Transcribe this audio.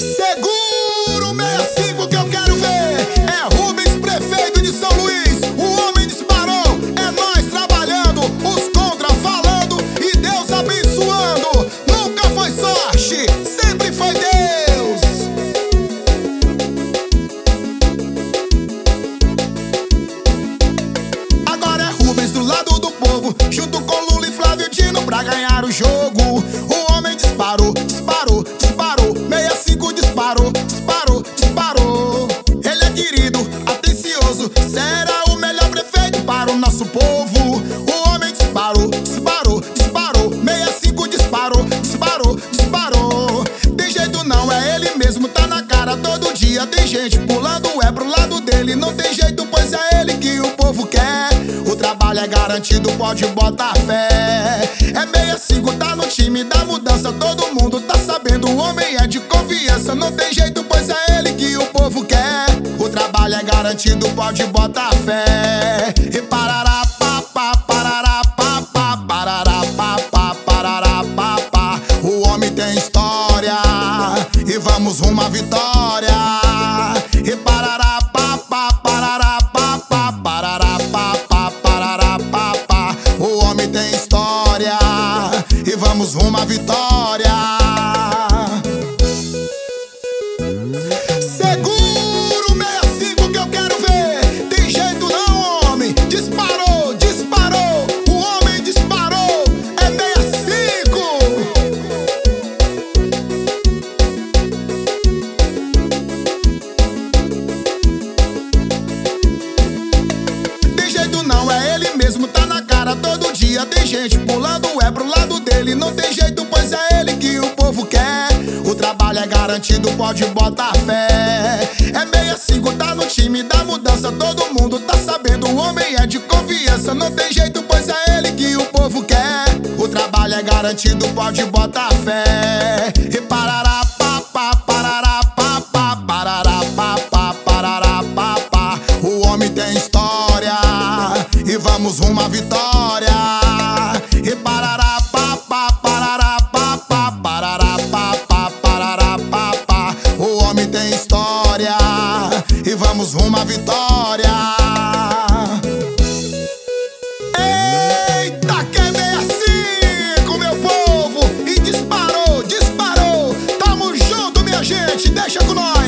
Seguro 65 que eu quero ver. É Rubens, prefeito de São Luís. O homem disparou. É nós trabalhando, os contra falando e Deus abençoando. Nunca foi sorte, sempre foi Deus. Agora é Rubens do lado do povo, junto com Lula e Flávio Dino pra ganhar o jogo. Querido, atencioso, será o melhor prefeito para o nosso povo. O homem disparou, disparou, disparou. 65 disparou, disparou, disparou. Tem jeito não, é ele mesmo, tá na cara todo dia. Tem gente pulando, é pro lado dele. Não tem jeito, pois é ele que o povo quer. O trabalho é garantido, pode botar fé. É 65, tá no time da mudança. Todo mundo tá sabendo, o homem é de confiança. Não tem jeito, garantido, pode botar fé. E parará, pá, pá, parará, pá, pá, parará, pá, pá, parará, pá, pá. O homem tem história e vamos rumo à vitória. E parará, pá, pá, parará, pá, pá, parará, pá, pá, parará, pá, pá. O homem tem história e vamos rumo à vitória. garantido, pode botar fé. É 65, tá no time da mudança, todo mundo tá sabendo. O homem é de confiança, não tem jeito, pois é ele que o povo quer. O trabalho é garantido, pode botar fé. E parará, pá, pá, parará, pá, pá, parará, pá, pá, parará, pá, pá. O homem tem história e vamos rumo à vitória. E parará. uma vitória. Eita, que é veio assim com meu povo e disparou, disparou. Tamo junto, minha gente, deixa com nós.